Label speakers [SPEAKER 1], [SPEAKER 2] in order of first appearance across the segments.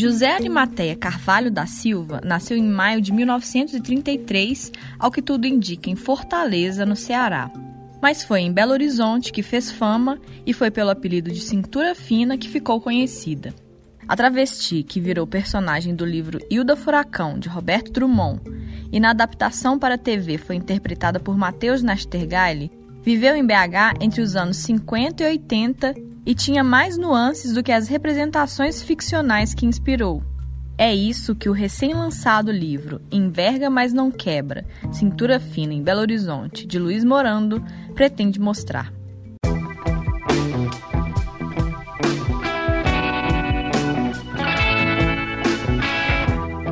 [SPEAKER 1] José Arimateia Carvalho da Silva nasceu em maio de 1933, ao que tudo indica, em Fortaleza, no Ceará. Mas foi em Belo Horizonte que fez fama e foi pelo apelido de Cintura Fina que ficou conhecida. A travesti, que virou personagem do livro Hilda Furacão, de Roberto Drummond, e na adaptação para a TV foi interpretada por Matheus Nastergaile, viveu em BH entre os anos 50 e 80 e tinha mais nuances do que as representações ficcionais que inspirou. É isso que o recém-lançado livro Enverga, mas não quebra Cintura Fina em Belo Horizonte, de Luiz Morando, pretende mostrar.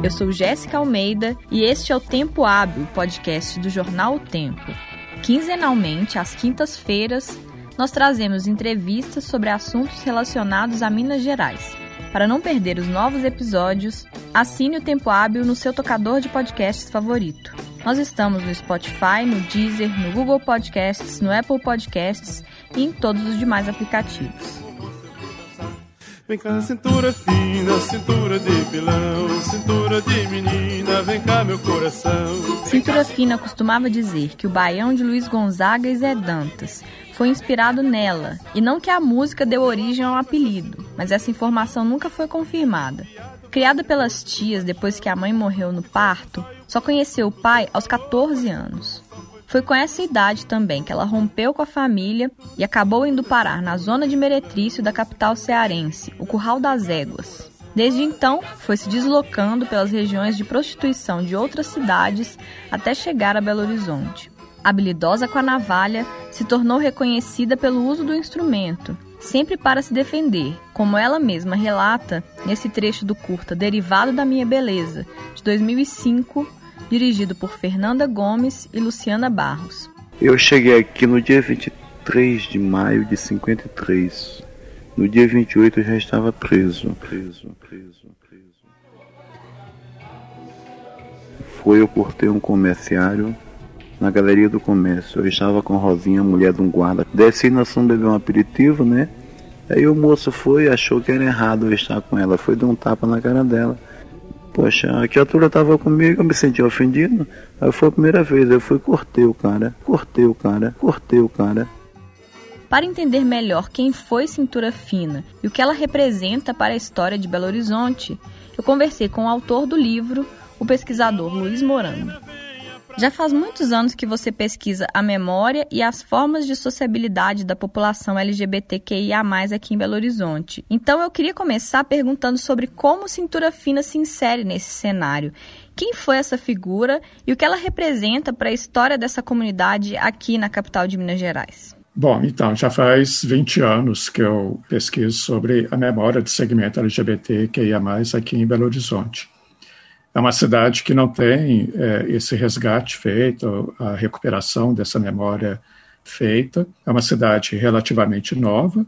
[SPEAKER 1] Eu sou Jéssica Almeida e este é o Tempo Hábil, podcast do jornal O Tempo. Quinzenalmente, às quintas-feiras, nós trazemos entrevistas sobre assuntos relacionados a Minas Gerais. Para não perder os novos episódios, assine o Tempo Hábil no seu tocador de podcasts favorito. Nós estamos no Spotify, no Deezer, no Google Podcasts, no Apple Podcasts e em todos os demais aplicativos.
[SPEAKER 2] Vem cá, cintura fina, cintura de pilão, cintura de menina, vem cá, meu coração.
[SPEAKER 1] Cintura Fina costumava dizer que o baião de Luiz Gonzaga e Zé Dantas foi inspirado nela, e não que a música deu origem ao apelido, mas essa informação nunca foi confirmada. Criada pelas tias depois que a mãe morreu no parto, só conheceu o pai aos 14 anos. Foi com essa idade também que ela rompeu com a família e acabou indo parar na zona de meretrício da capital cearense, o Curral das Éguas. Desde então, foi se deslocando pelas regiões de prostituição de outras cidades até chegar a Belo Horizonte. Habilidosa com a navalha, se tornou reconhecida pelo uso do instrumento, sempre para se defender, como ela mesma relata nesse trecho do curta Derivado da Minha Beleza, de 2005, dirigido por Fernanda Gomes e Luciana Barros.
[SPEAKER 3] Eu cheguei aqui no dia 23 de maio de 53. No dia 28 eu já estava preso, preso, preso, preso. Foi, eu cortei um comerciário na galeria do comércio. Eu estava com a Rosinha, mulher de um guarda. Desci na São beber um aperitivo, né? Aí o moço foi achou que era errado eu estar com ela. Foi dar um tapa na cara dela. Poxa, a criatura estava comigo, eu me senti ofendido. Aí foi a primeira vez, eu fui cortei o cara, cortei o cara, cortei o cara.
[SPEAKER 1] Para entender melhor quem foi Cintura Fina e o que ela representa para a história de Belo Horizonte, eu conversei com o autor do livro, o pesquisador Luiz Morano. Já faz muitos anos que você pesquisa a memória e as formas de sociabilidade da população LGBTQIA+, aqui em Belo Horizonte. Então eu queria começar perguntando sobre como Cintura Fina se insere nesse cenário. Quem foi essa figura e o que ela representa para a história dessa comunidade aqui na capital de Minas Gerais?
[SPEAKER 4] Bom, então, já faz 20 anos que eu pesquiso sobre a memória do segmento LGBTQIA+, aqui em Belo Horizonte. É uma cidade que não tem é, esse resgate feito, a recuperação dessa memória feita. É uma cidade relativamente nova,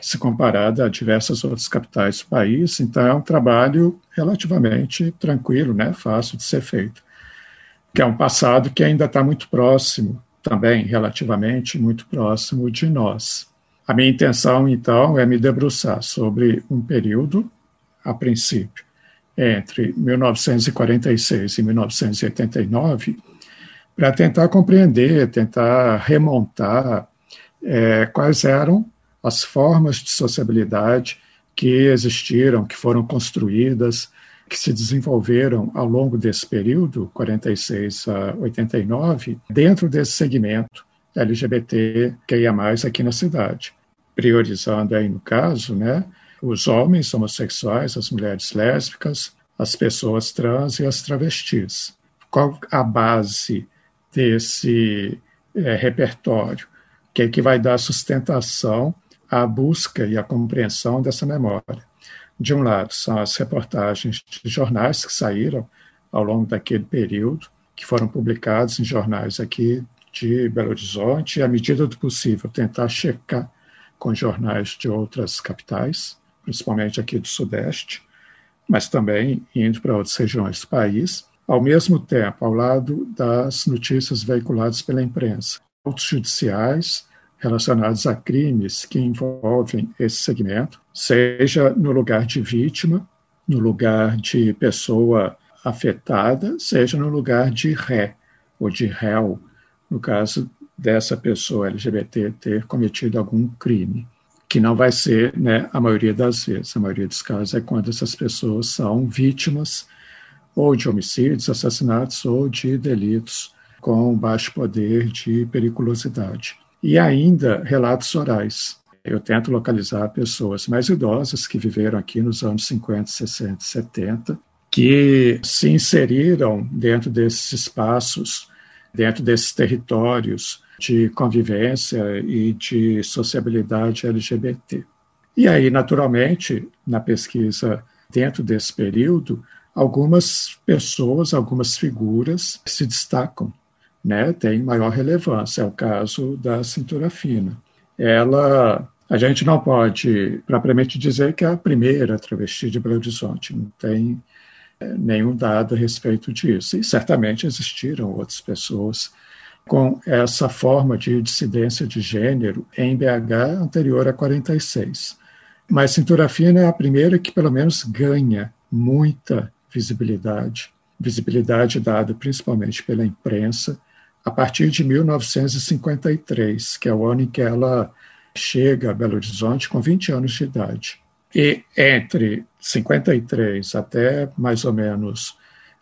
[SPEAKER 4] se comparada a diversas outras capitais do país, então é um trabalho relativamente tranquilo, né, fácil de ser feito. Que é um passado que ainda está muito próximo, também relativamente muito próximo de nós. A minha intenção, então, é me debruçar sobre um período, a princípio, entre 1946 e 1989 para tentar compreender, tentar remontar é, quais eram as formas de sociabilidade que existiram, que foram construídas, que se desenvolveram ao longo desse período, 46 a 89, dentro desse segmento LGBT que ia mais aqui na cidade, priorizando aí no caso, né, os homens homossexuais, as mulheres lésbicas, as pessoas trans e as travestis. Qual a base desse é, repertório? Que é que vai dar sustentação à busca e à compreensão dessa memória. De um lado, são as reportagens de jornais que saíram ao longo daquele período, que foram publicados em jornais aqui de Belo Horizonte, e, à medida do possível, tentar checar com jornais de outras capitais principalmente aqui do Sudeste, mas também indo para outras regiões do país, ao mesmo tempo, ao lado das notícias veiculadas pela imprensa, autos judiciais relacionados a crimes que envolvem esse segmento, seja no lugar de vítima, no lugar de pessoa afetada, seja no lugar de ré ou de réu, no caso dessa pessoa LGBT ter cometido algum crime, que não vai ser né, a maioria das vezes. A maioria dos casos é quando essas pessoas são vítimas ou de homicídios, assassinatos ou de delitos com baixo poder de periculosidade. E ainda relatos orais. Eu tento localizar pessoas mais idosas que viveram aqui nos anos 50, 60, 70, que se inseriram dentro desses espaços, dentro desses territórios de convivência e de sociabilidade LGBT. E aí, naturalmente, na pesquisa dentro desse período, algumas pessoas, algumas figuras se destacam, né, têm maior relevância. É o caso da cintura fina. Ela, a gente não pode propriamente dizer que é a primeira travesti de Belo Horizonte, não tem é, nenhum dado a respeito disso. E certamente existiram outras pessoas com essa forma de dissidência de gênero em BH anterior a 46. Mas Cintura Fina é a primeira que, pelo menos, ganha muita visibilidade, visibilidade dada principalmente pela imprensa, a partir de 1953, que é o ano em que ela chega a Belo Horizonte com 20 anos de idade. E entre 53 até mais ou menos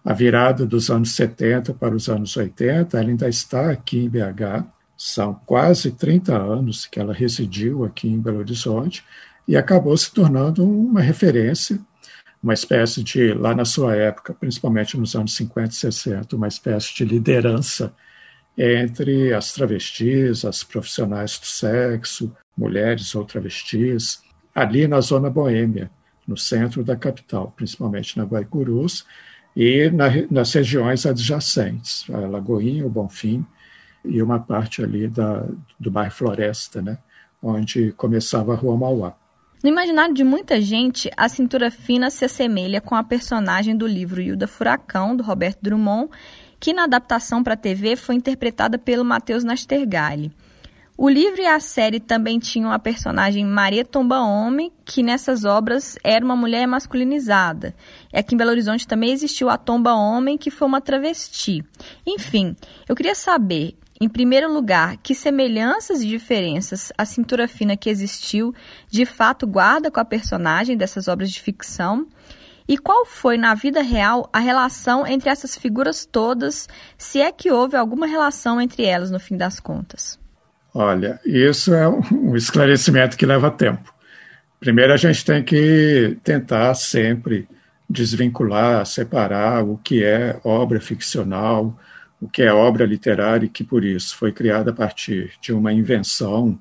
[SPEAKER 4] a virada dos anos 70 para os anos 80, ela ainda está aqui em BH. São quase 30 anos que ela residiu aqui em Belo Horizonte e acabou se tornando uma referência uma espécie de, lá na sua época, principalmente nos anos 50 e 60, uma espécie de liderança entre as travestis, as profissionais do sexo, mulheres ou travestis, ali na zona boêmia, no centro da capital, principalmente na Guaicurus, e na, nas regiões adjacentes, a Lagoinha, o Bonfim, e uma parte ali da, do bairro Floresta, né, onde começava a Rua Mauá.
[SPEAKER 1] No imaginário de muita gente, a cintura fina se assemelha com a personagem do livro Hilda Furacão, do Roberto Drummond, que na adaptação para a TV foi interpretada pelo Matheus Nastergalli. O livro e a série também tinham a personagem Maria Tomba Homem, que nessas obras era uma mulher masculinizada. E aqui em Belo Horizonte também existiu a Tomba Homem, que foi uma travesti. Enfim, eu queria saber, em primeiro lugar, que semelhanças e diferenças a cintura fina que existiu de fato guarda com a personagem dessas obras de ficção? E qual foi, na vida real, a relação entre essas figuras todas, se é que houve alguma relação entre elas no fim das contas?
[SPEAKER 4] Olha, isso é um esclarecimento que leva tempo. Primeiro, a gente tem que tentar sempre desvincular, separar o que é obra ficcional o que é obra literária e que, por isso, foi criada a partir de uma invenção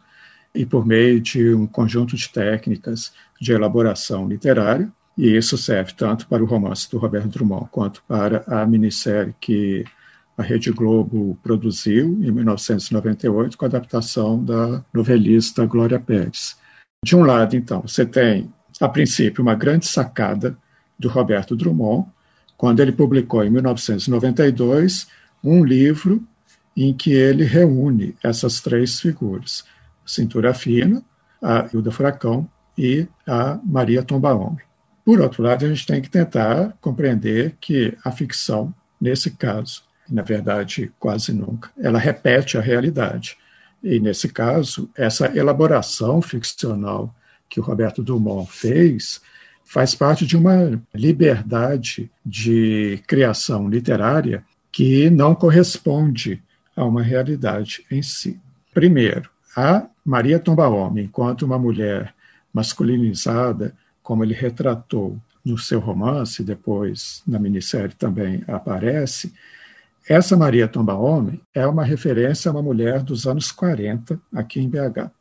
[SPEAKER 4] e por meio de um conjunto de técnicas de elaboração literária, e isso serve tanto para o romance do Roberto Drummond quanto para a minissérie que a Rede Globo produziu em 1998 com a adaptação da novelista Glória Pérez. De um lado, então, você tem, a princípio, uma grande sacada do Roberto Drummond, quando ele publicou em 1992 um livro em que ele reúne essas três figuras: Cintura Fina, a Hilda Furacão e a Maria Tombaome. Por outro lado, a gente tem que tentar compreender que a ficção, nesse caso, na verdade, quase nunca, ela repete a realidade. E, nesse caso, essa elaboração ficcional que o Roberto Dumont fez faz parte de uma liberdade de criação literária que não corresponde a uma realidade em si. Primeiro, a Maria Tombaome, enquanto uma mulher masculinizada, como ele retratou no seu romance, depois na minissérie também aparece, essa Maria Tombaome é uma referência a uma mulher dos anos 40 aqui em BH.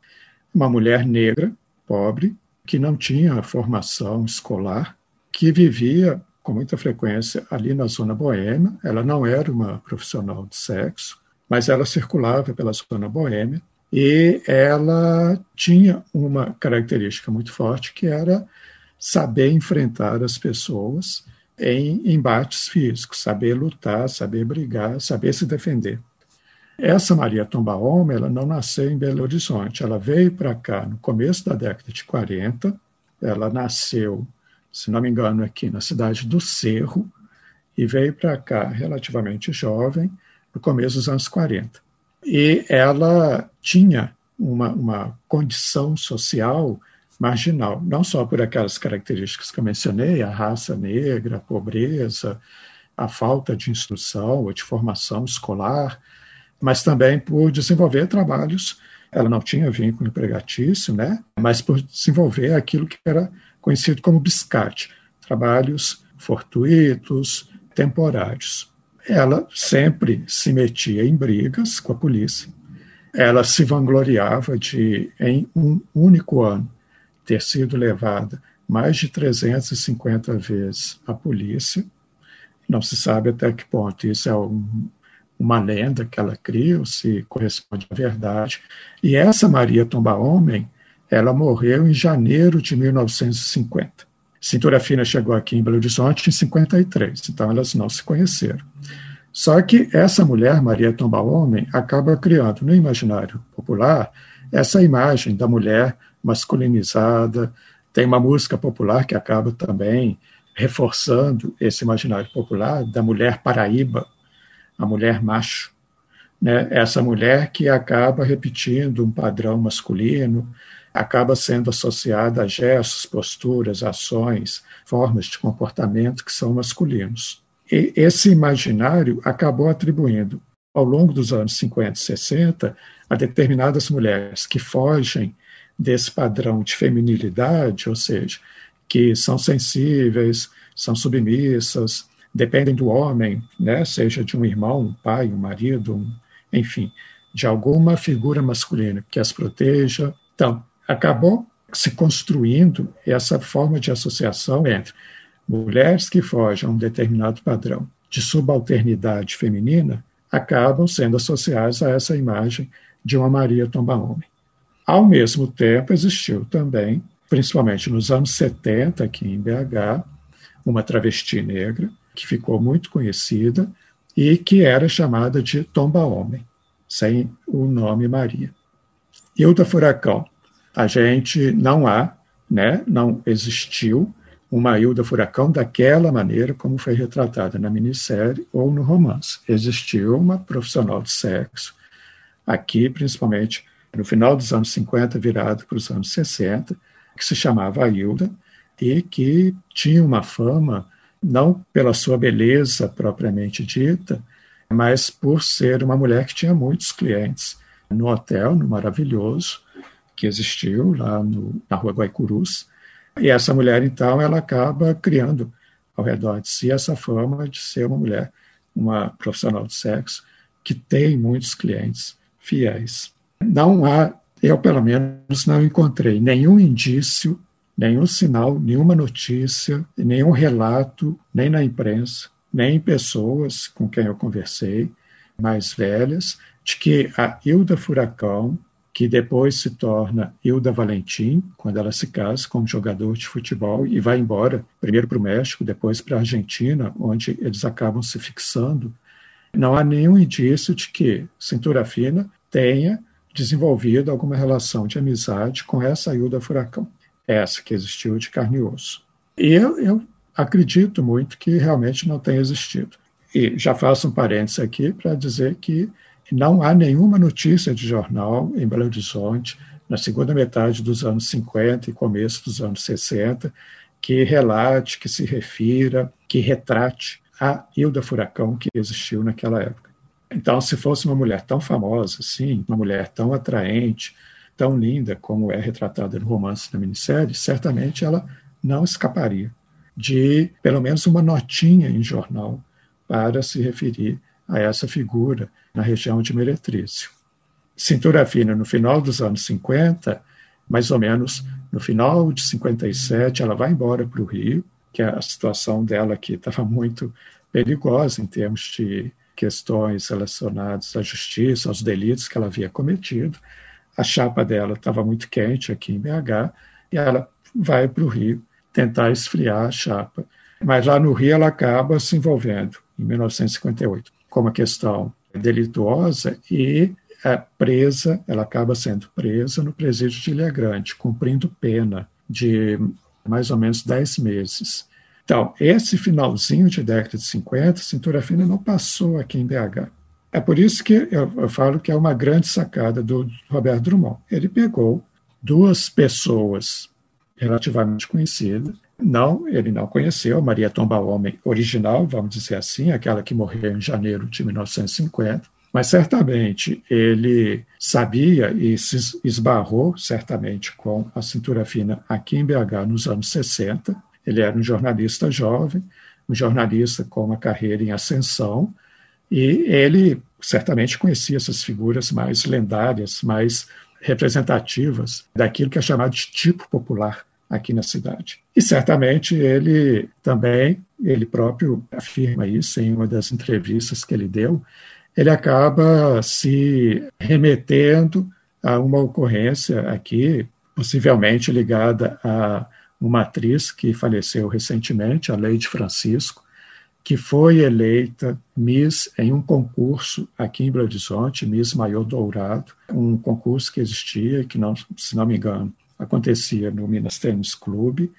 [SPEAKER 4] Uma mulher negra, pobre, que não tinha formação escolar, que vivia com muita frequência ali na zona boêmia. Ela não era uma profissional de sexo, mas ela circulava pela zona boêmia e ela tinha uma característica muito forte que era saber enfrentar as pessoas em embates físicos, saber lutar, saber brigar, saber se defender. Essa Maria Tombaoma, ela não nasceu em Belo Horizonte, ela veio para cá no começo da década de 40, ela nasceu se não me engano, aqui na cidade do Cerro, e veio para cá relativamente jovem, no começo dos anos 40. E ela tinha uma, uma condição social marginal, não só por aquelas características que eu mencionei, a raça negra, a pobreza, a falta de instrução ou de formação escolar, mas também por desenvolver trabalhos. Ela não tinha vínculo empregatício, né? mas por desenvolver aquilo que era conhecido como biscate, trabalhos fortuitos, temporários. Ela sempre se metia em brigas com a polícia. Ela se vangloriava de, em um único ano, ter sido levada mais de 350 vezes à polícia. Não se sabe até que ponto isso é um, uma lenda que ela cria, ou se corresponde à verdade. E essa Maria Tomba Homem, ela morreu em janeiro de 1950. Cintura Fina chegou aqui em Belo Horizonte em 53, então elas não se conheceram. Só que essa mulher, Maria Tomba Homem, acaba criando no imaginário popular essa imagem da mulher masculinizada. Tem uma música popular que acaba também reforçando esse imaginário popular da mulher paraíba, a mulher macho, né? essa mulher que acaba repetindo um padrão masculino, acaba sendo associada a gestos, posturas, ações, formas de comportamento que são masculinos. E esse imaginário acabou atribuindo, ao longo dos anos 50 e 60, a determinadas mulheres que fogem desse padrão de feminilidade, ou seja, que são sensíveis, são submissas, dependem do homem, né? seja de um irmão, um pai, um marido, um, enfim, de alguma figura masculina que as proteja. Então, acabou se construindo essa forma de associação entre mulheres que fogem a um determinado padrão de subalternidade feminina acabam sendo associadas a essa imagem de uma Maria Tomba-Homem. Ao mesmo tempo, existiu também, principalmente nos anos 70, aqui em BH, uma travesti negra, que ficou muito conhecida e que era chamada de Tomba Homem, sem o nome Maria. Hilda Furacão, a gente não há, né, não existiu uma Hilda Furacão daquela maneira como foi retratada na minissérie ou no romance. Existiu uma profissional de sexo, aqui principalmente no final dos anos 50, virado para os anos 60, que se chamava Hilda e que tinha uma fama não pela sua beleza propriamente dita, mas por ser uma mulher que tinha muitos clientes no hotel, no maravilhoso, que existiu lá no, na rua Guaicurus. E essa mulher, então, ela acaba criando ao redor de si essa fama de ser uma mulher, uma profissional de sexo, que tem muitos clientes fiéis. Não há, eu pelo menos não encontrei nenhum indício nenhum sinal, nenhuma notícia, nenhum relato, nem na imprensa, nem em pessoas com quem eu conversei, mais velhas, de que a Hilda Furacão, que depois se torna Hilda Valentim, quando ela se casa como jogador de futebol e vai embora, primeiro para o México, depois para a Argentina, onde eles acabam se fixando, não há nenhum indício de que Cintura Fina tenha desenvolvido alguma relação de amizade com essa Hilda Furacão essa que existiu de carne e osso. E eu, eu acredito muito que realmente não tenha existido. E já faço um parênteses aqui para dizer que não há nenhuma notícia de jornal em Belo Horizonte, na segunda metade dos anos 50 e começo dos anos 60, que relate, que se refira, que retrate a Hilda Furacão que existiu naquela época. Então, se fosse uma mulher tão famosa assim, uma mulher tão atraente, tão linda como é retratada no romance da minissérie, certamente ela não escaparia de pelo menos uma notinha em jornal para se referir a essa figura na região de Meretrício. Cintura Fina, no final dos anos 50, mais ou menos no final de 57, ela vai embora para o Rio, que a situação dela aqui estava muito perigosa em termos de questões relacionadas à justiça, aos delitos que ela havia cometido a chapa dela estava muito quente aqui em BH, e ela vai para o Rio tentar esfriar a chapa. Mas lá no Rio ela acaba se envolvendo, em 1958, com uma questão delituosa e é presa, ela acaba sendo presa no presídio de Ilha Grande, cumprindo pena de mais ou menos 10 meses. Então, esse finalzinho de década de 50, cintura fina não passou aqui em BH. É por isso que eu, eu falo que é uma grande sacada do Roberto Drummond. Ele pegou duas pessoas relativamente conhecidas, não, ele não conheceu Maria Tomba Homem original, vamos dizer assim, aquela que morreu em janeiro de 1950, mas certamente ele sabia e se esbarrou certamente com a cintura fina aqui em BH nos anos 60. Ele era um jornalista jovem, um jornalista com uma carreira em ascensão, e ele certamente conhecia essas figuras mais lendárias, mais representativas daquilo que é chamado de tipo popular aqui na cidade. E certamente ele também, ele próprio afirma isso em uma das entrevistas que ele deu, ele acaba se remetendo a uma ocorrência aqui, possivelmente ligada a uma atriz que faleceu recentemente, a Leide Francisco, que foi eleita Miss em um concurso aqui em Belo Horizonte, Miss Maior Dourado, um concurso que existia, que não, se não me engano, acontecia no Minas Tênis Clube.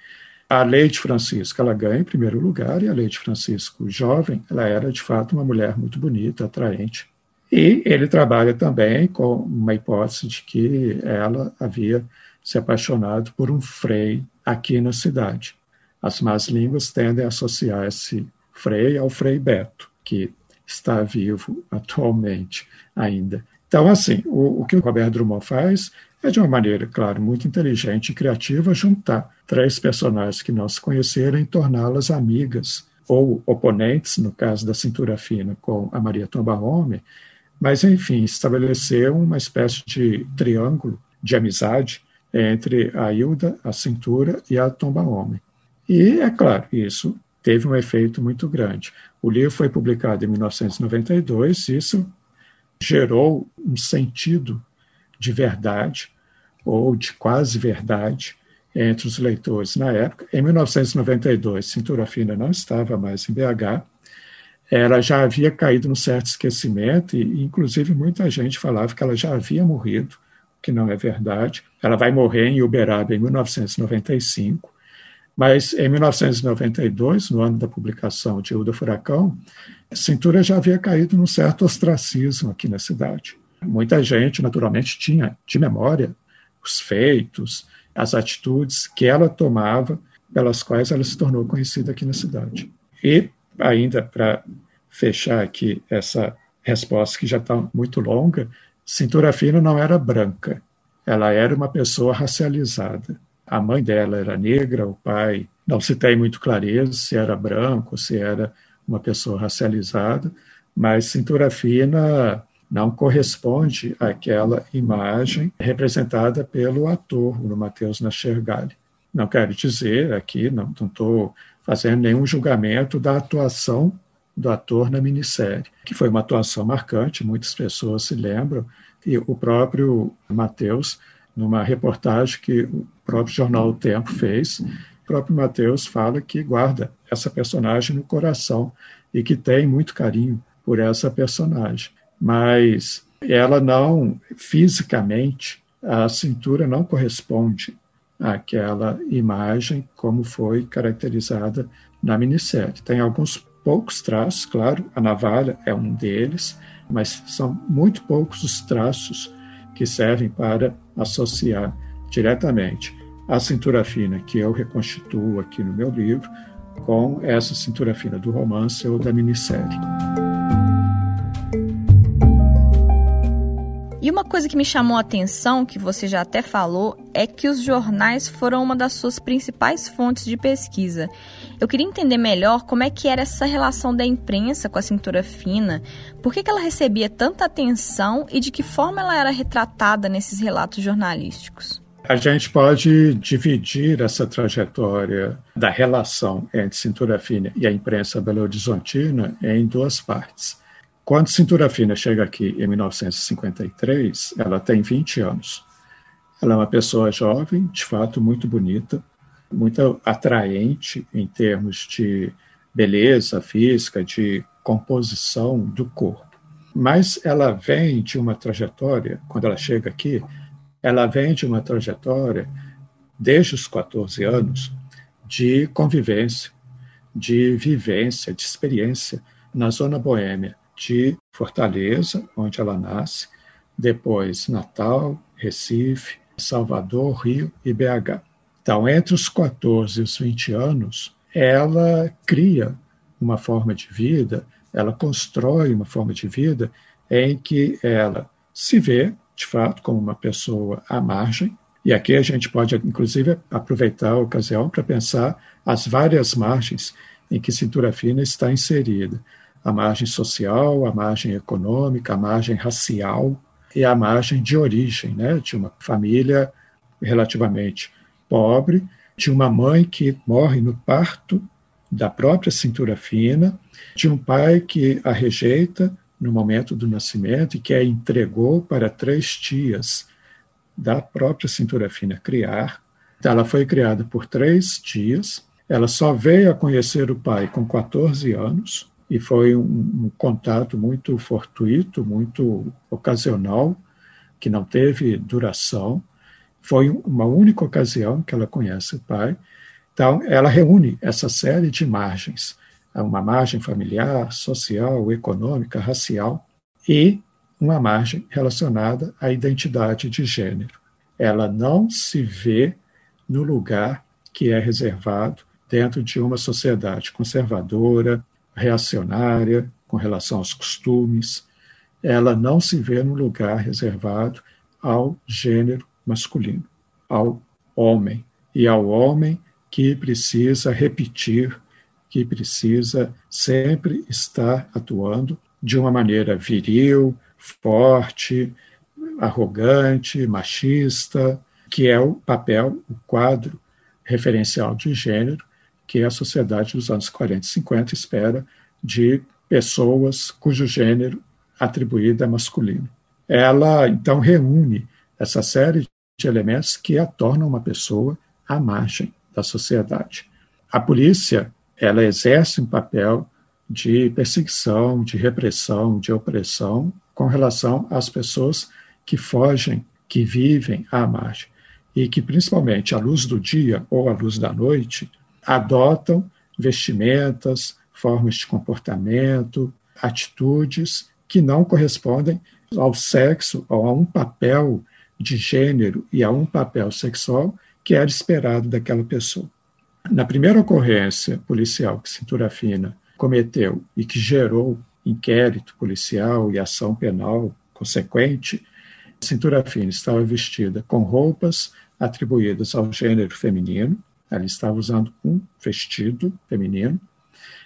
[SPEAKER 4] A Leite Francisco, ela ganha em primeiro lugar, e a Leite Francisco, jovem, ela era de fato uma mulher muito bonita, atraente. E ele trabalha também com uma hipótese de que ela havia se apaixonado por um frei aqui na cidade. As más línguas tendem a associar esse frei ao frei Beto, que está vivo atualmente ainda. Então, assim, o, o que o Roberto Drummond faz é, de uma maneira, claro, muito inteligente e criativa, juntar três personagens que não se conheceram e torná-las amigas ou oponentes, no caso da Cintura Fina com a Maria Tomba Home, mas, enfim, estabelecer uma espécie de triângulo de amizade entre a Hilda, a Cintura e a Tomba Home. E, é claro, isso teve um efeito muito grande. O livro foi publicado em 1992, e isso gerou um sentido de verdade ou de quase verdade entre os leitores na época. Em 1992, Cintura Fina não estava mais em BH, ela já havia caído num certo esquecimento e, inclusive, muita gente falava que ela já havia morrido, que não é verdade. Ela vai morrer em Uberaba em 1995, mas em 1992, no ano da publicação de Hilda Furacão, Cintura já havia caído num certo ostracismo aqui na cidade. Muita gente, naturalmente, tinha de memória os feitos, as atitudes que ela tomava, pelas quais ela se tornou conhecida aqui na cidade. E, ainda para fechar aqui essa resposta que já está muito longa, Cintura Fina não era branca, ela era uma pessoa racializada. A mãe dela era negra, o pai não se tem muito clareza se era branco, se era uma pessoa racializada, mas Cintura Fina não corresponde àquela imagem representada pelo ator, o Matheus Nachergali. Não quero dizer aqui, não estou fazendo nenhum julgamento da atuação do ator na minissérie, que foi uma atuação marcante, muitas pessoas se lembram, e o próprio Matheus, numa reportagem que o próprio jornal O Tempo fez, o próprio Matheus fala que guarda essa personagem no coração e que tem muito carinho por essa personagem mas ela não, fisicamente, a cintura não corresponde àquela imagem como foi caracterizada na minissérie. Tem alguns poucos traços, claro, a navalha é um deles, mas são muito poucos os traços que servem para associar diretamente a cintura fina que eu reconstituo aqui no meu livro com essa cintura fina do romance ou da minissérie.
[SPEAKER 1] Coisa que me chamou a atenção, que você já até falou, é que os jornais foram uma das suas principais fontes de pesquisa. Eu queria entender melhor como é que era essa relação da imprensa com a cintura fina, por que, que ela recebia tanta atenção e de que forma ela era retratada nesses relatos jornalísticos.
[SPEAKER 4] A gente pode dividir essa trajetória da relação entre cintura fina e a imprensa belo-horizontina em duas partes. Quando Cintura Fina chega aqui em 1953, ela tem 20 anos. Ela é uma pessoa jovem, de fato muito bonita, muito atraente em termos de beleza física, de composição do corpo. Mas ela vem de uma trajetória, quando ela chega aqui, ela vem de uma trajetória desde os 14 anos de convivência, de vivência, de experiência na zona boêmia de Fortaleza, onde ela nasce, depois Natal, Recife, Salvador, Rio e BH. Então, entre os 14 e os 20 anos, ela cria uma forma de vida, ela constrói uma forma de vida em que ela se vê, de fato, como uma pessoa à margem. E aqui a gente pode, inclusive, aproveitar a ocasião para pensar as várias margens em que cintura fina está inserida. A margem social, a margem econômica, a margem racial e a margem de origem, né, de uma família relativamente pobre, de uma mãe que morre no parto da própria cintura fina, de um pai que a rejeita no momento do nascimento e que a entregou para três tias da própria cintura fina criar. Então, ela foi criada por três tias. Ela só veio a conhecer o pai com 14 anos e foi um, um contato muito fortuito, muito ocasional, que não teve duração. Foi uma única ocasião que ela conhece o pai. Então, ela reúne essa série de margens uma margem familiar, social, econômica, racial e uma margem relacionada à identidade de gênero. Ela não se vê no lugar que é reservado dentro de uma sociedade conservadora, reacionária, com relação aos costumes. Ela não se vê no lugar reservado ao gênero masculino, ao homem, e ao homem que precisa repetir que precisa sempre estar atuando de uma maneira viril, forte, arrogante, machista, que é o papel, o quadro referencial de gênero que a sociedade dos anos 40 e 50 espera de pessoas cujo gênero atribuído é masculino. Ela, então, reúne essa série de elementos que a tornam uma pessoa à margem da sociedade. A polícia ela exerce um papel de perseguição, de repressão, de opressão com relação às pessoas que fogem, que vivem à margem e que, principalmente à luz do dia ou à luz da noite, adotam vestimentas, formas de comportamento, atitudes que não correspondem ao sexo ou a um papel de gênero e a um papel sexual que era esperado daquela pessoa. Na primeira ocorrência policial que Cintura Fina cometeu e que gerou inquérito policial e ação penal consequente, Cintura Fina estava vestida com roupas atribuídas ao gênero feminino, ela estava usando um vestido feminino,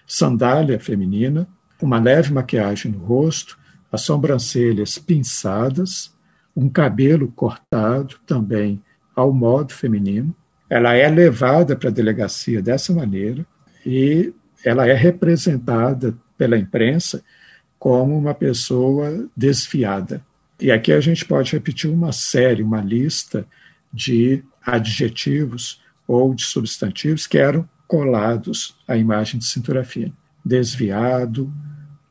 [SPEAKER 4] sandália feminina, uma leve maquiagem no rosto, as sobrancelhas pinçadas, um cabelo cortado também ao modo feminino, ela é levada para a delegacia dessa maneira e ela é representada pela imprensa como uma pessoa desfiada. E aqui a gente pode repetir uma série, uma lista de adjetivos ou de substantivos que eram colados à imagem de cintura fina. Desviado,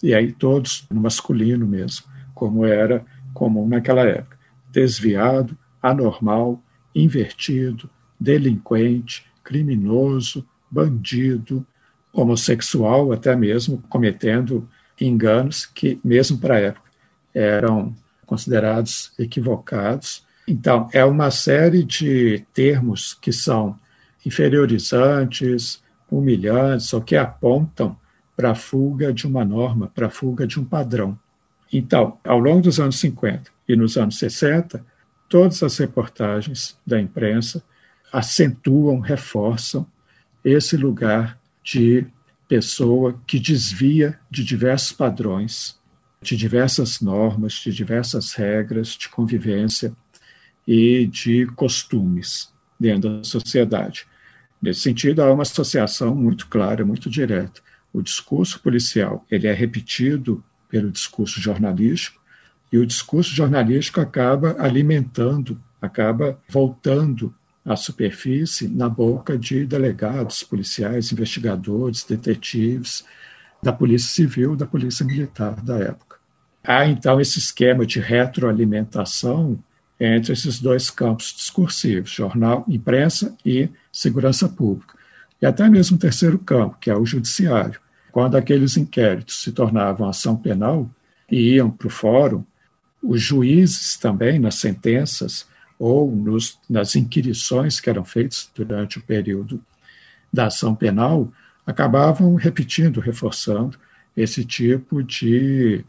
[SPEAKER 4] e aí todos no masculino mesmo, como era comum naquela época. Desviado, anormal, invertido, delinquente, criminoso, bandido, homossexual, até mesmo cometendo enganos que, mesmo para a época, eram considerados equivocados. Então, é uma série de termos que são inferiorizantes, humilhantes, ou que apontam para a fuga de uma norma, para a fuga de um padrão. Então, ao longo dos anos 50 e nos anos 60, todas as reportagens da imprensa acentuam, reforçam esse lugar de pessoa que desvia de diversos padrões, de diversas normas, de diversas regras de convivência e de costumes dentro da sociedade. Nesse sentido, há uma associação muito clara, muito direta. O discurso policial ele é repetido pelo discurso jornalístico e o discurso jornalístico acaba alimentando, acaba voltando à superfície na boca de delegados, policiais, investigadores, detetives da Polícia Civil, da Polícia Militar da época. Há então esse esquema de retroalimentação entre esses dois campos discursivos, jornal, imprensa e segurança pública. E até mesmo o terceiro campo, que é o judiciário. Quando aqueles inquéritos se tornavam ação penal e iam para o fórum, os juízes também, nas sentenças ou nos, nas inquirições que eram feitas durante o período da ação penal, acabavam repetindo, reforçando esse tipo de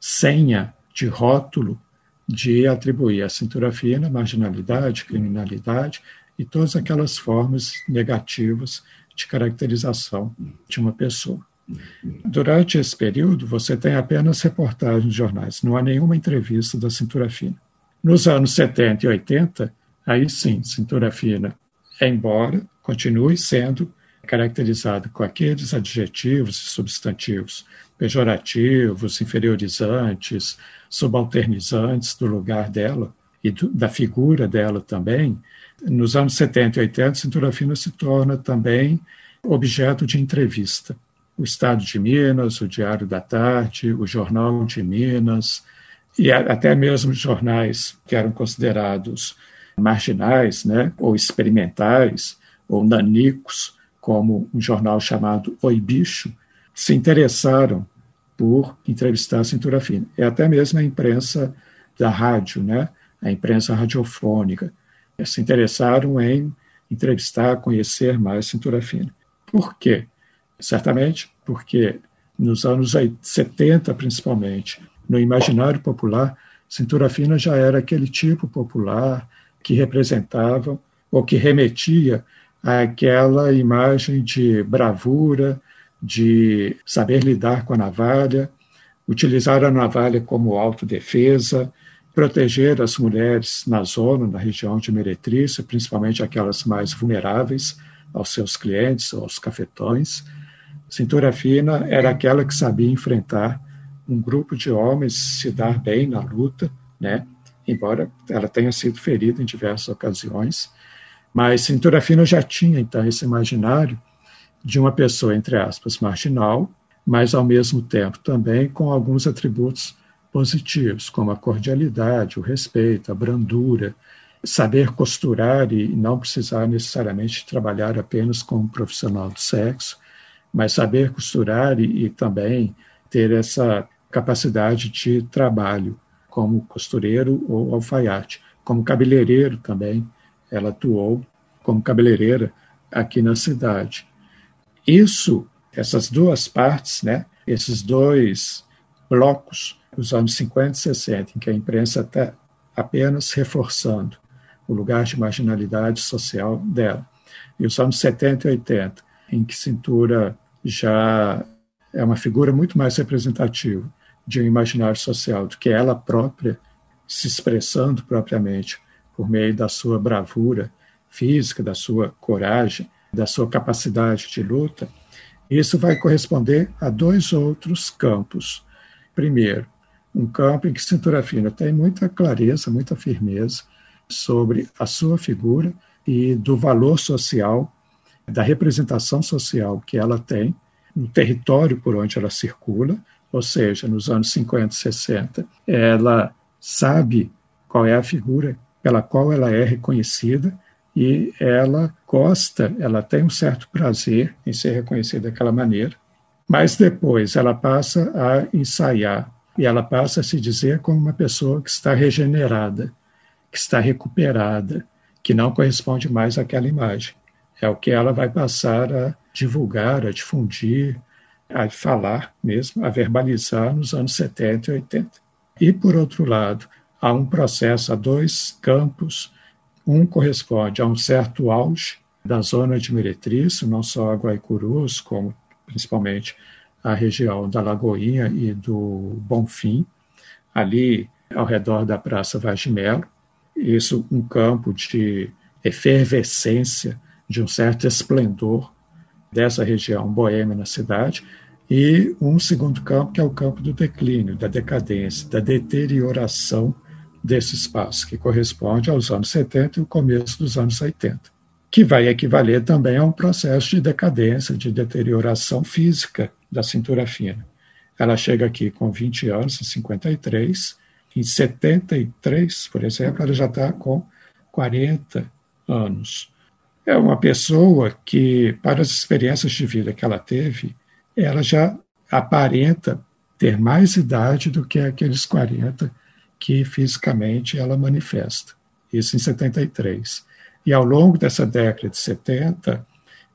[SPEAKER 4] senha, de rótulo de atribuir à cintura fina marginalidade, criminalidade e todas aquelas formas negativas de caracterização de uma pessoa. Durante esse período, você tem apenas reportagens de jornais, não há nenhuma entrevista da cintura fina. Nos anos 70 e 80, aí sim, cintura fina, embora continue sendo caracterizado com aqueles adjetivos e substantivos pejorativos, inferiorizantes, subalternizantes do lugar dela e do, da figura dela também, nos anos 70 e 80, cintura fina se torna também objeto de entrevista. O Estado de Minas, o Diário da Tarde, o Jornal de Minas, e até mesmo jornais que eram considerados marginais, né, ou experimentais, ou nanicos, como um jornal chamado Oi Bicho, se interessaram por entrevistar a cintura fina. E até mesmo a imprensa da rádio, né, a imprensa radiofônica, se interessaram em entrevistar, conhecer mais cintura fina. Por quê? Certamente porque nos anos 70, principalmente, no imaginário popular, cintura fina já era aquele tipo popular que representava ou que remetia àquela imagem de bravura, de saber lidar com a navalha, utilizar a navalha como autodefesa, proteger as mulheres na zona, na região de meretriz, principalmente aquelas mais vulneráveis aos seus clientes, aos cafetões. Cintura fina era aquela que sabia enfrentar um grupo de homens se dar bem na luta, né? embora ela tenha sido ferida em diversas ocasiões. Mas Cintura Fina já tinha, então, esse imaginário de uma pessoa, entre aspas, marginal, mas, ao mesmo tempo, também com alguns atributos positivos, como a cordialidade, o respeito, a brandura, saber costurar e não precisar necessariamente trabalhar apenas como profissional do sexo, mas saber costurar e, e também ter essa capacidade de trabalho como costureiro ou alfaiate. Como cabeleireiro também, ela atuou como cabeleireira aqui na cidade. Isso, essas duas partes, né, esses dois blocos, os anos 50 e 60, em que a imprensa está apenas reforçando o lugar de marginalidade social dela, e os anos 70 e 80, em que cintura já é uma figura muito mais representativa de um imaginário social do que ela própria se expressando propriamente por meio da sua bravura física, da sua coragem, da sua capacidade de luta, isso vai corresponder a dois outros campos. Primeiro, um campo em que Cintura Fina tem muita clareza, muita firmeza sobre a sua figura e do valor social, da representação social que ela tem no território por onde ela circula, ou seja, nos anos 50 e 60, ela sabe qual é a figura pela qual ela é reconhecida e ela gosta, ela tem um certo prazer em ser reconhecida daquela maneira, mas depois ela passa a ensaiar e ela passa a se dizer como uma pessoa que está regenerada, que está recuperada, que não corresponde mais àquela imagem. É o que ela vai passar a divulgar, a difundir, a falar mesmo, a verbalizar nos anos 70 e 80. E, por outro lado, há um processo, há dois campos. Um corresponde a um certo auge da zona de meretriz, não só a Guaicurus, como principalmente a região da Lagoinha e do Bonfim, ali ao redor da Praça Vagimelo. Isso um campo de efervescência, de um certo esplendor dessa região boêmia na cidade, e um segundo campo, que é o campo do declínio, da decadência, da deterioração desse espaço, que corresponde aos anos 70 e o começo dos anos 80, que vai equivaler também a um processo de decadência, de deterioração física da cintura fina. Ela chega aqui com 20 anos, em 53, em 73, por exemplo, ela já está com 40 anos é uma pessoa que, para as experiências de vida que ela teve, ela já aparenta ter mais idade do que aqueles 40 que fisicamente ela manifesta. Isso em 73. E ao longo dessa década de 70,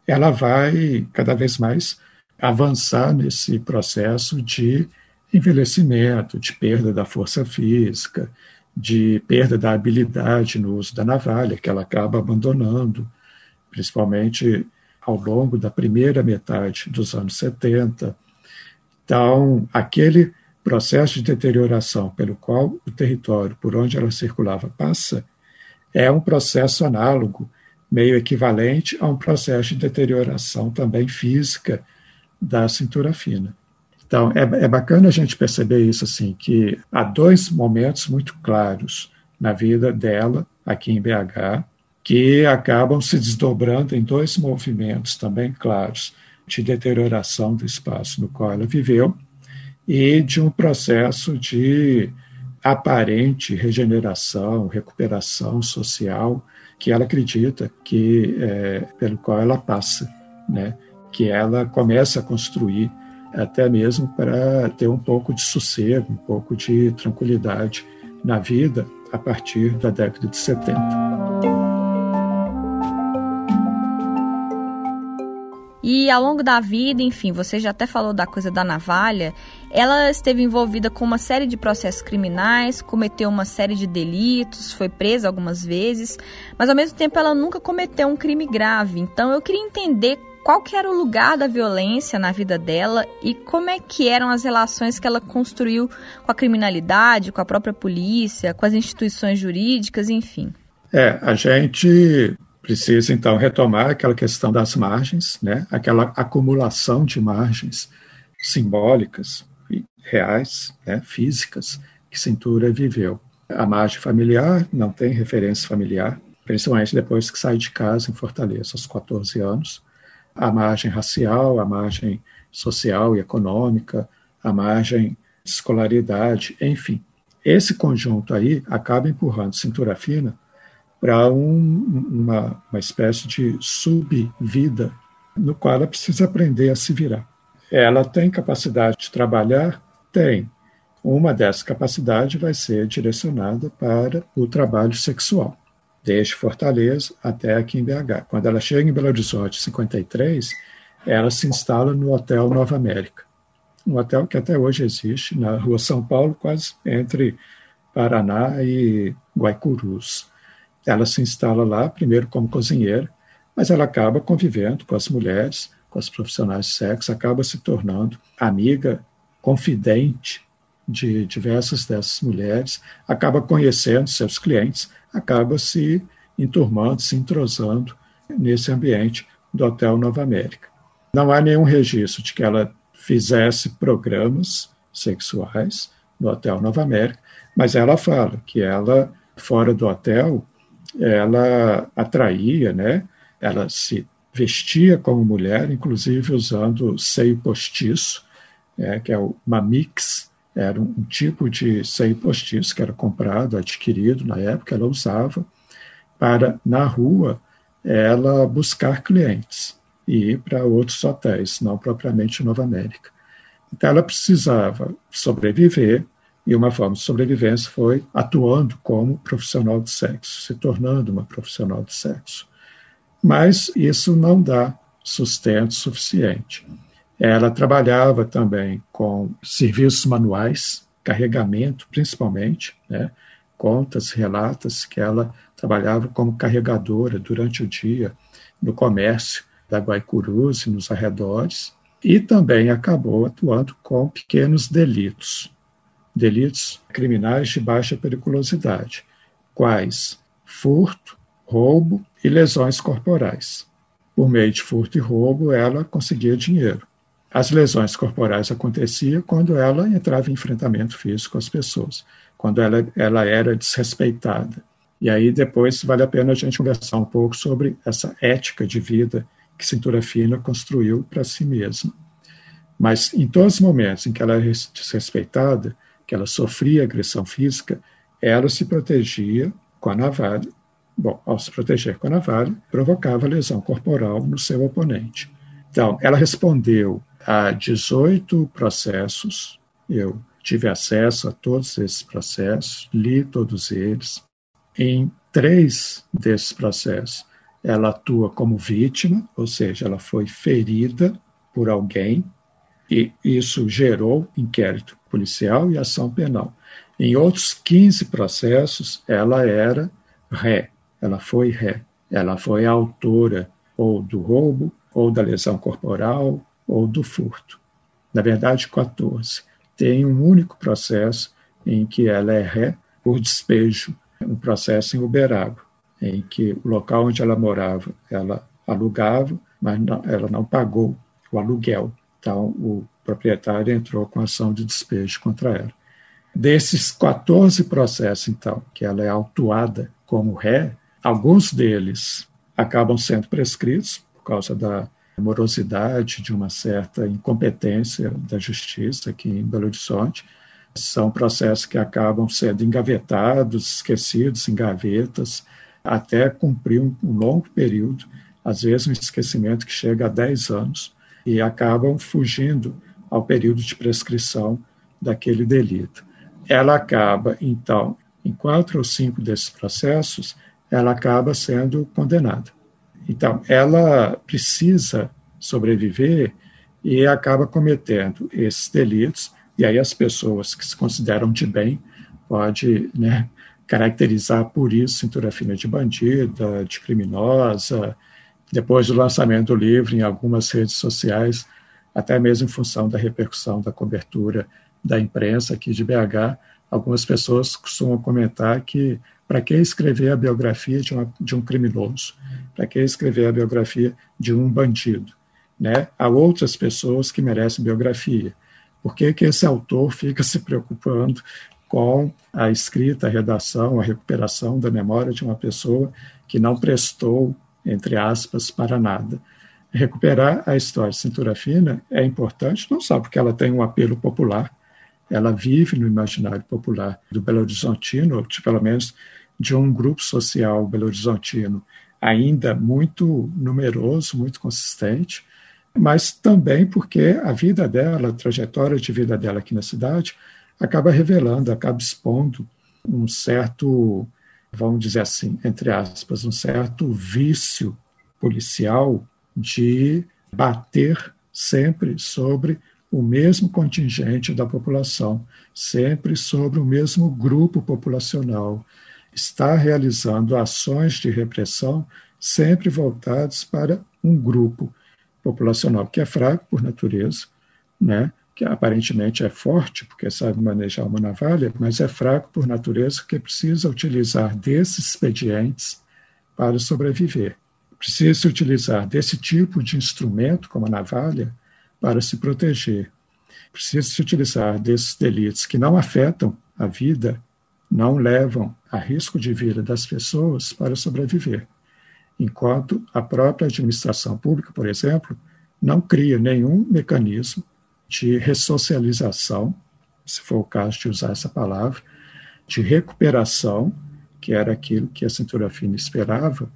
[SPEAKER 4] ela vai cada vez mais avançar nesse processo de envelhecimento, de perda da força física, de perda da habilidade no uso da navalha, que ela acaba abandonando, principalmente ao longo da primeira metade dos anos 70. Então, aquele processo de deterioração pelo qual o território por onde ela circulava passa é um processo análogo, meio equivalente a um processo de deterioração também física da cintura fina. Então, é, é bacana a gente perceber isso, assim, que há dois momentos muito claros na vida dela, aqui em BH, que acabam se desdobrando em dois movimentos também claros de deterioração do espaço no qual ela viveu e de um processo de aparente regeneração, recuperação social que ela acredita que é, pelo qual ela passa, né? Que ela começa a construir até mesmo para ter um pouco de sossego, um pouco de tranquilidade na vida a partir da década de 70.
[SPEAKER 1] E ao longo da vida, enfim, você já até falou da coisa da navalha, ela esteve envolvida com uma série de processos criminais, cometeu uma série de delitos, foi presa algumas vezes, mas ao mesmo tempo ela nunca cometeu um crime grave. Então eu queria entender qual que era o lugar da violência na vida dela e como é que eram as relações que ela construiu com a criminalidade, com a própria polícia, com as instituições jurídicas, enfim.
[SPEAKER 4] É, a gente precisa então retomar aquela questão das margens, né? Aquela acumulação de margens simbólicas reais, né? físicas que Cintura viveu. A margem familiar não tem referência familiar, principalmente depois que sai de casa em Fortaleza aos 14 anos a margem racial, a margem social e econômica, a margem de escolaridade, enfim. Esse conjunto aí acaba empurrando cintura fina para um, uma, uma espécie de subvida no qual ela precisa aprender a se virar. Ela tem capacidade de trabalhar? Tem. Uma dessas capacidades vai ser direcionada para o trabalho sexual desde Fortaleza até aqui em BH. Quando ela chega em Belo Horizonte, em 53, ela se instala no Hotel Nova América, um hotel que até hoje existe na Rua São Paulo, quase entre Paraná e Guaicurus. Ela se instala lá, primeiro como cozinheira, mas ela acaba convivendo com as mulheres, com as profissionais de sexo, acaba se tornando amiga, confidente de diversas dessas mulheres, acaba conhecendo seus clientes, acaba se enturmando, se entrosando nesse ambiente do Hotel Nova América. Não há nenhum registro de que ela fizesse programas sexuais no Hotel Nova América, mas ela fala que ela, fora do hotel, ela atraía, né? ela se vestia como mulher, inclusive usando seio postiço, é, que é o mamix, era um, um tipo de seio postiço que era comprado, adquirido na época, ela usava para, na rua, ela buscar clientes e ir para outros hotéis, não propriamente Nova América. Então, ela precisava sobreviver, e uma forma de sobrevivência foi atuando como profissional de sexo, se tornando uma profissional de sexo. Mas isso não dá sustento suficiente. Ela trabalhava também com serviços manuais, carregamento principalmente, né? contas, relatas que ela trabalhava como carregadora durante o dia no comércio da Guaicurus e nos arredores, e também acabou atuando com pequenos delitos, delitos criminais de baixa periculosidade, quais furto, roubo e lesões corporais. Por meio de furto e roubo, ela conseguia dinheiro. As lesões corporais aconteciam quando ela entrava em enfrentamento físico com as pessoas, quando ela, ela era desrespeitada. E aí depois vale a pena a gente conversar um pouco sobre essa ética de vida que Cintura Fina construiu para si mesma. Mas em todos os momentos em que ela era desrespeitada, que ela sofria agressão física, ela se protegia com a navalha Bom, ao se proteger com a navalha, provocava lesão corporal no seu oponente. Então, ela respondeu a 18 processos. Eu tive acesso a todos esses processos, li todos eles. Em três desses processos, ela atua como vítima, ou seja, ela foi ferida por alguém, e isso gerou inquérito policial e ação penal. Em outros 15 processos, ela era ré, ela foi ré, ela foi autora ou do roubo, ou da lesão corporal, ou do furto. Na verdade, 14. Tem um único processo em que ela é ré por despejo, um processo em Uberaba, em que o local onde ela morava, ela alugava, mas não, ela não pagou o aluguel. Então, o proprietário entrou com ação de despejo contra ela. Desses 14 processos, então, que ela é autuada como ré, alguns deles acabam sendo prescritos por causa da morosidade, de uma certa incompetência da justiça aqui em Belo Horizonte. São processos que acabam sendo engavetados, esquecidos em gavetas, até cumprir um, longo período, às vezes um esquecimento que chega a 10 anos, e acabam fugindo ao período de prescrição daquele delito ela acaba, então, em quatro ou cinco desses processos, ela acaba sendo condenada. Então, ela precisa sobreviver e acaba cometendo esses delitos, e aí as pessoas que se consideram de bem pode né, caracterizar por isso cintura fina de bandida, de criminosa, depois do lançamento do livro em algumas redes sociais, até mesmo em função da repercussão da cobertura da imprensa aqui de BH, algumas pessoas costumam comentar que para que escrever a biografia de, uma, de um criminoso? Para que escrever a biografia de um bandido? Né? Há outras pessoas que merecem biografia. Por que, que esse autor fica se preocupando com a escrita, a redação, a recuperação da memória de uma pessoa que não prestou, entre aspas, para nada? Recuperar a história de Cintura Fina é importante, não só porque ela tem um apelo popular, ela vive no imaginário popular do Belo Horizontino, de, pelo menos de um grupo social belo-horizontino ainda muito numeroso, muito consistente, mas também porque a vida dela, a trajetória de vida dela aqui na cidade, acaba revelando, acaba expondo um certo, vamos dizer assim, entre aspas, um certo vício policial de bater sempre sobre o mesmo contingente da população, sempre sobre o mesmo grupo populacional, está realizando ações de repressão sempre voltadas para um grupo populacional que é fraco por natureza, né? Que aparentemente é forte porque sabe manejar uma navalha, mas é fraco por natureza que precisa utilizar desses expedientes para sobreviver. Precisa utilizar desse tipo de instrumento, como a navalha, para se proteger. Precisa se utilizar desses delitos que não afetam a vida, não levam a risco de vida das pessoas para sobreviver. Enquanto a própria administração pública, por exemplo, não cria nenhum mecanismo de ressocialização, se for o caso de usar essa palavra, de recuperação, que era aquilo que a cintura fina esperava,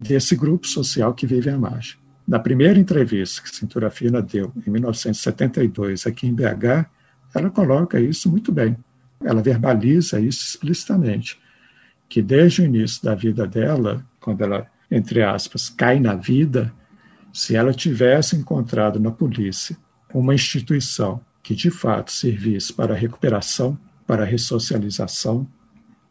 [SPEAKER 4] desse grupo social que vive à margem. Na primeira entrevista que Cintura Fina deu, em 1972, aqui em BH, ela coloca isso muito bem. Ela verbaliza isso explicitamente, que desde o início da vida dela, quando ela, entre aspas, cai na vida, se ela tivesse encontrado na polícia uma instituição que de fato servisse para a recuperação, para a ressocialização,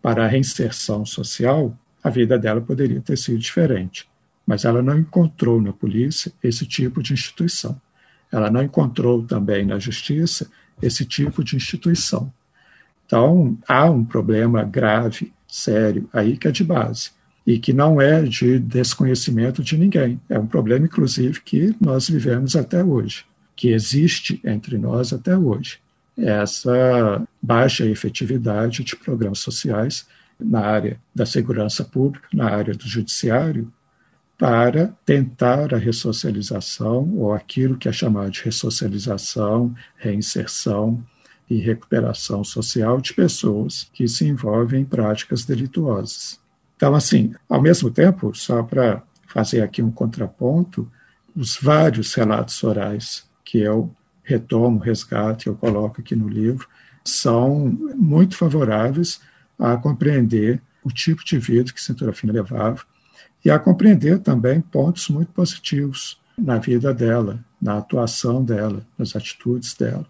[SPEAKER 4] para a reinserção social, a vida dela poderia ter sido diferente mas ela não encontrou na polícia esse tipo de instituição. Ela não encontrou também na justiça esse tipo de instituição. Então, há um problema grave, sério, aí que é de base, e que não é de desconhecimento de ninguém. É um problema, inclusive, que nós vivemos até hoje, que existe entre nós até hoje. Essa baixa efetividade de programas sociais na área da segurança pública, na área do judiciário, para tentar a ressocialização, ou aquilo que é chamado de ressocialização, reinserção e recuperação social de pessoas que se envolvem em práticas delituosas. Então, assim, ao mesmo tempo, só para fazer aqui um contraponto, os vários relatos orais que eu retomo, resgato, eu coloco aqui no livro, são muito favoráveis a compreender o tipo de vida que Cintura Fina levava e a compreender também pontos muito positivos na vida dela, na atuação dela, nas atitudes dela.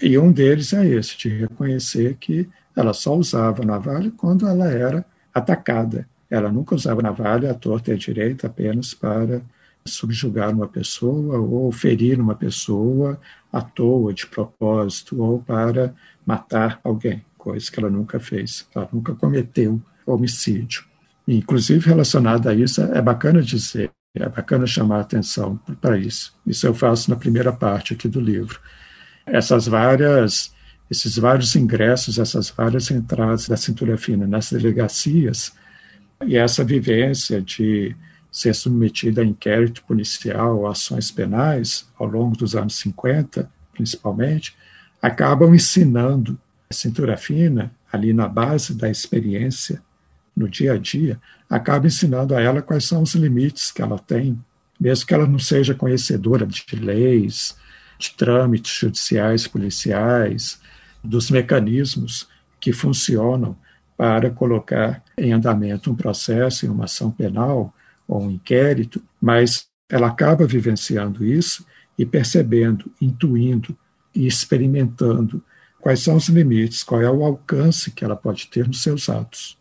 [SPEAKER 4] E um deles é esse, de reconhecer que ela só usava navalha quando ela era atacada. Ela nunca usava navalha à torta e à direita apenas para subjugar uma pessoa ou ferir uma pessoa à toa, de propósito, ou para matar alguém, coisa que ela nunca fez. Ela nunca cometeu homicídio. Inclusive, relacionado a isso, é bacana dizer, é bacana chamar a atenção para isso. Isso eu faço na primeira parte aqui do livro. Essas várias, esses vários ingressos, essas várias entradas da cintura fina nas delegacias e essa vivência de ser submetida a inquérito policial, ações penais, ao longo dos anos 50, principalmente, acabam ensinando a cintura fina, ali na base da experiência no dia a dia, acaba ensinando a ela quais são os limites que ela tem, mesmo que ela não seja conhecedora de leis, de trâmites judiciais, policiais, dos mecanismos que funcionam para colocar em andamento um processo, em uma ação penal ou um inquérito, mas ela acaba vivenciando isso e percebendo, intuindo e experimentando quais são os limites, qual é o alcance que ela pode ter nos seus atos.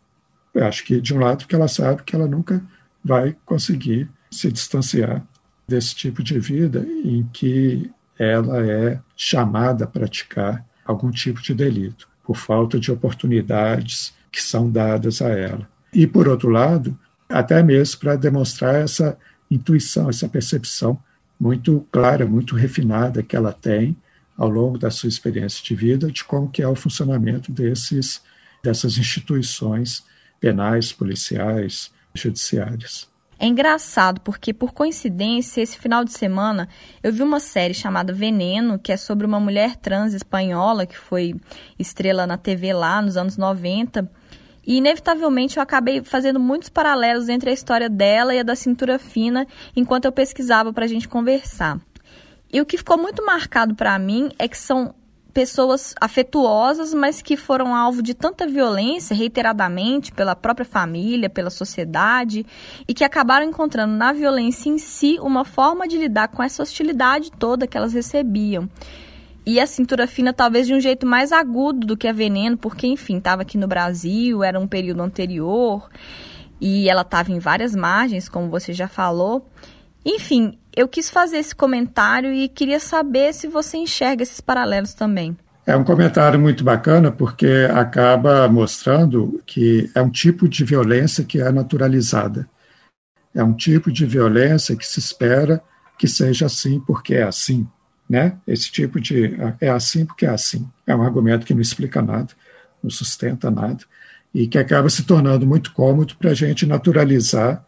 [SPEAKER 4] Eu acho que, de um lado, que ela sabe que ela nunca vai conseguir se distanciar desse tipo de vida em que ela é chamada a praticar algum tipo de delito, por falta de oportunidades que são dadas a ela. E, por outro lado, até mesmo para demonstrar essa intuição, essa percepção muito clara, muito refinada que ela tem ao longo da sua experiência de vida de como que é o funcionamento desses dessas instituições penais, policiais, judiciárias.
[SPEAKER 1] É engraçado porque, por coincidência, esse final de semana eu vi uma série chamada Veneno, que é sobre uma mulher trans espanhola que foi estrela na TV lá nos anos 90. E, inevitavelmente, eu acabei fazendo muitos paralelos entre a história dela e a da cintura fina enquanto eu pesquisava para a gente conversar. E o que ficou muito marcado para mim é que são pessoas afetuosas, mas que foram alvo de tanta violência reiteradamente pela própria família, pela sociedade, e que acabaram encontrando na violência em si uma forma de lidar com essa hostilidade toda que elas recebiam. E a cintura fina talvez de um jeito mais agudo do que a veneno, porque enfim, estava aqui no Brasil, era um período anterior, e ela estava em várias margens, como você já falou. Enfim, eu quis fazer esse comentário e queria saber se você enxerga esses paralelos também.
[SPEAKER 4] É um comentário muito bacana porque acaba mostrando que é um tipo de violência que é naturalizada. É um tipo de violência que se espera que seja assim porque é assim, né? Esse tipo de é assim porque é assim. É um argumento que não explica nada, não sustenta nada e que acaba se tornando muito cômodo para a gente naturalizar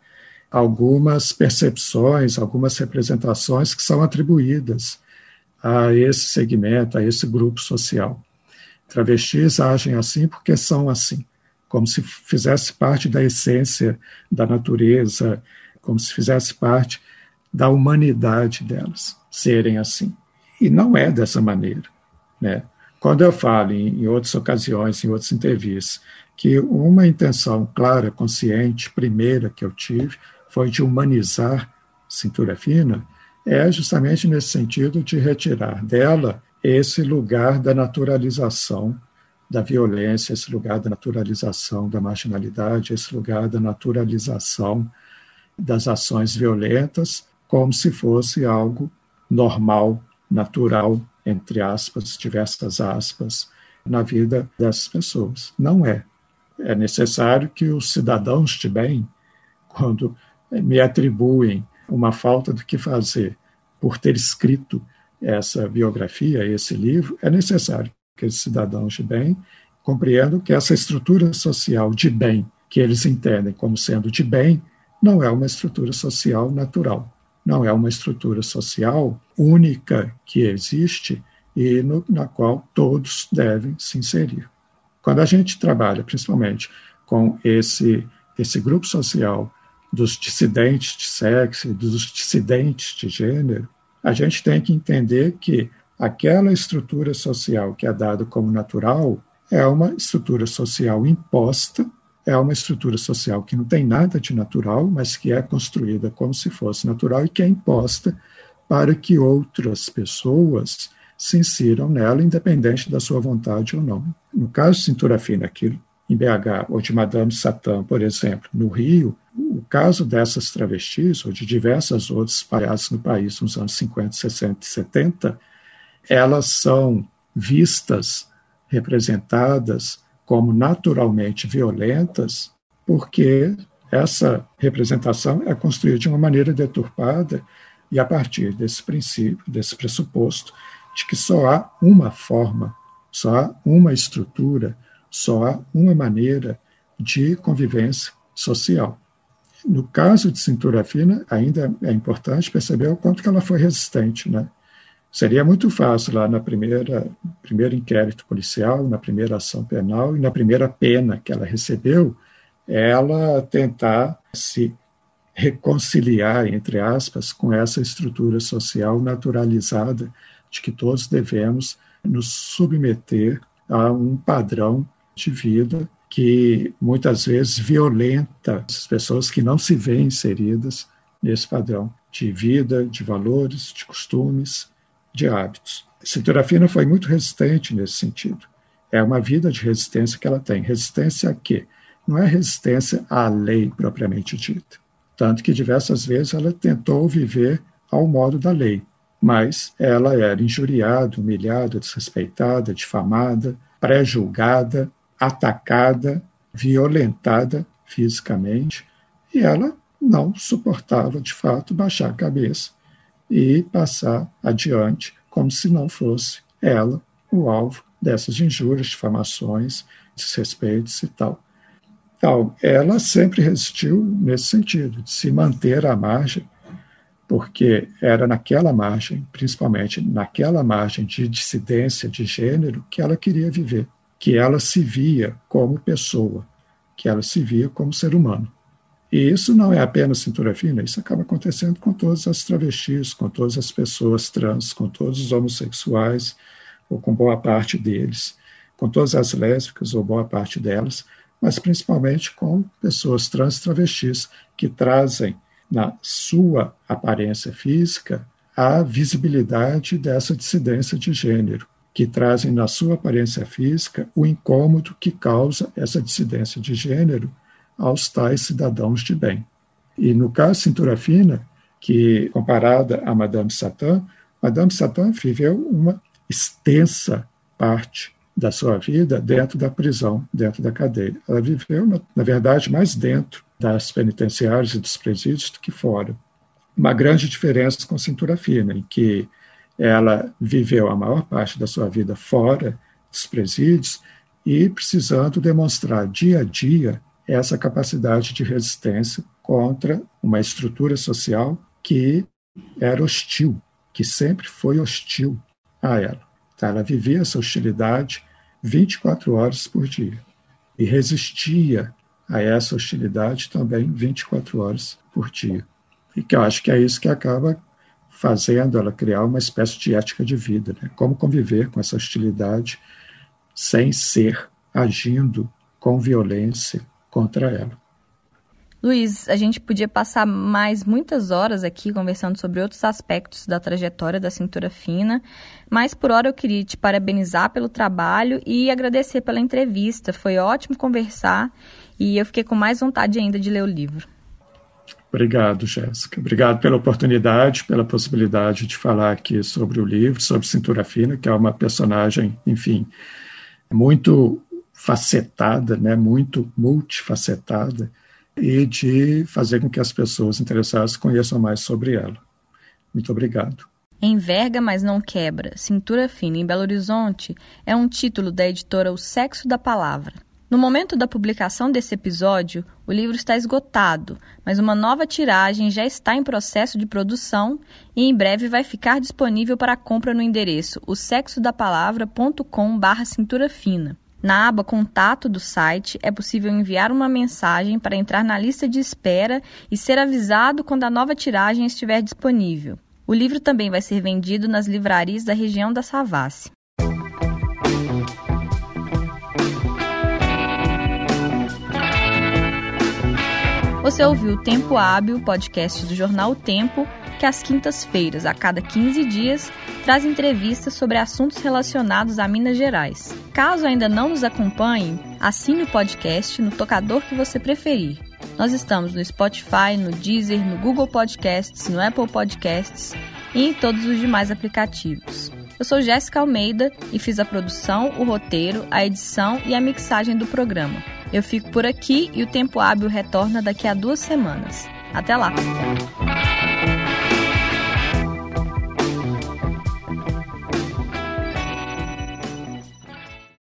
[SPEAKER 4] algumas percepções, algumas representações que são atribuídas a esse segmento, a esse grupo social. Travestis agem assim porque são assim, como se fizesse parte da essência da natureza, como se fizesse parte da humanidade delas, serem assim. E não é dessa maneira. Né? Quando eu falo em, em outras ocasiões, em outras entrevistas, que uma intenção clara, consciente, primeira que eu tive, foi de humanizar cintura fina, é justamente nesse sentido de retirar dela esse lugar da naturalização da violência, esse lugar da naturalização da marginalidade, esse lugar da naturalização das ações violentas, como se fosse algo normal, natural, entre aspas, diversas aspas, na vida dessas pessoas. Não é. É necessário que os cidadãos de bem, quando me atribuem uma falta do que fazer por ter escrito essa biografia, esse livro, é necessário que os cidadãos de bem compreendam que essa estrutura social de bem, que eles entendem como sendo de bem, não é uma estrutura social natural, não é uma estrutura social única que existe e no, na qual todos devem se inserir. Quando a gente trabalha, principalmente, com esse esse grupo social dos dissidentes de sexo dos dissidentes de gênero, a gente tem que entender que aquela estrutura social que é dada como natural é uma estrutura social imposta, é uma estrutura social que não tem nada de natural, mas que é construída como se fosse natural e que é imposta para que outras pessoas se insiram nela, independente da sua vontade ou não. No caso de Cintura Fina, aqui em BH, ou de Madame Satã, por exemplo, no Rio, o caso dessas travestis, ou de diversas outras espalhadas no país nos anos 50, 60 e 70, elas são vistas, representadas como naturalmente violentas, porque essa representação é construída de uma maneira deturpada e a partir desse princípio, desse pressuposto, de que só há uma forma, só há uma estrutura, só há uma maneira de convivência social. No caso de cintura fina, ainda é importante perceber o quanto que ela foi resistente, né? Seria muito fácil lá na primeira primeiro inquérito policial, na primeira ação penal e na primeira pena que ela recebeu, ela tentar se reconciliar, entre aspas, com essa estrutura social naturalizada de que todos devemos nos submeter a um padrão de vida que muitas vezes violenta as pessoas que não se veem inseridas nesse padrão de vida, de valores, de costumes, de hábitos. A cintura fina foi muito resistente nesse sentido. É uma vida de resistência que ela tem. Resistência a quê? Não é resistência à lei propriamente dita tanto que diversas vezes ela tentou viver ao modo da lei, mas ela era injuriada, humilhada, desrespeitada, difamada, pré-julgada, atacada, violentada fisicamente, e ela não suportava, de fato, baixar a cabeça e passar adiante como se não fosse ela o alvo dessas injúrias, difamações, desrespeitos e tal. Então, ela sempre resistiu nesse sentido, de se manter à margem, porque era naquela margem, principalmente naquela margem de dissidência de gênero, que ela queria viver, que ela se via como pessoa, que ela se via como ser humano. E isso não é apenas cintura fina, isso acaba acontecendo com todas as travestis, com todas as pessoas trans, com todos os homossexuais, ou com boa parte deles, com todas as lésbicas, ou boa parte delas, mas principalmente com pessoas trans travestis que trazem na sua aparência física a visibilidade dessa dissidência de gênero, que trazem na sua aparência física o incômodo que causa essa dissidência de gênero aos tais cidadãos de bem. E no caso Cintura Fina, que comparada a Madame Satã, Madame Satã viveu uma extensa parte da sua vida dentro da prisão, dentro da cadeia. Ela viveu, na, verdade, mais dentro das penitenciárias e dos presídios do que fora. Uma grande diferença com cintura fina, em que ela viveu a maior parte da sua vida fora dos presídios e precisando demonstrar dia a dia essa capacidade de resistência contra uma estrutura social que era hostil, que sempre foi hostil a ela. Tá? Ela vivia essa hostilidade 24 horas por dia e resistia a essa hostilidade também 24 horas por dia. E que eu acho que é isso que acaba fazendo ela criar uma espécie de ética de vida, né? como conviver com essa hostilidade sem ser agindo com violência contra ela.
[SPEAKER 1] Luiz, a gente podia passar mais muitas horas aqui conversando sobre outros aspectos da trajetória da cintura fina, mas por hora eu queria te parabenizar pelo trabalho e agradecer pela entrevista. Foi ótimo conversar e eu fiquei com mais vontade ainda de ler o livro.
[SPEAKER 4] Obrigado, Jéssica. Obrigado pela oportunidade, pela possibilidade de falar aqui sobre o livro, sobre Cintura Fina, que é uma personagem, enfim, muito facetada, né, muito multifacetada e de fazer com que as pessoas interessadas conheçam mais sobre ela. Muito obrigado.
[SPEAKER 1] Enverga, mas não quebra. Cintura fina em Belo Horizonte é um título da editora O Sexo da Palavra. No momento da publicação desse episódio, o livro está esgotado, mas uma nova tiragem já está em processo de produção e em breve vai ficar disponível para compra no endereço o sexodapalavra.com/cintura fina. Na aba Contato do site é possível enviar uma mensagem para entrar na lista de espera e ser avisado quando a nova tiragem estiver disponível. O livro também vai ser vendido nas livrarias da região da Savassi. Você ouviu o Tempo Hábil, podcast do jornal o Tempo, que às quintas-feiras, a cada 15 dias, traz entrevistas sobre assuntos relacionados a Minas Gerais. Caso ainda não nos acompanhe, assine o podcast no tocador que você preferir. Nós estamos no Spotify, no Deezer, no Google Podcasts, no Apple Podcasts e em todos os demais aplicativos. Eu sou Jéssica Almeida e fiz a produção, o roteiro, a edição e a mixagem do programa. Eu fico por aqui e o Tempo Hábil retorna daqui a duas semanas. Até lá!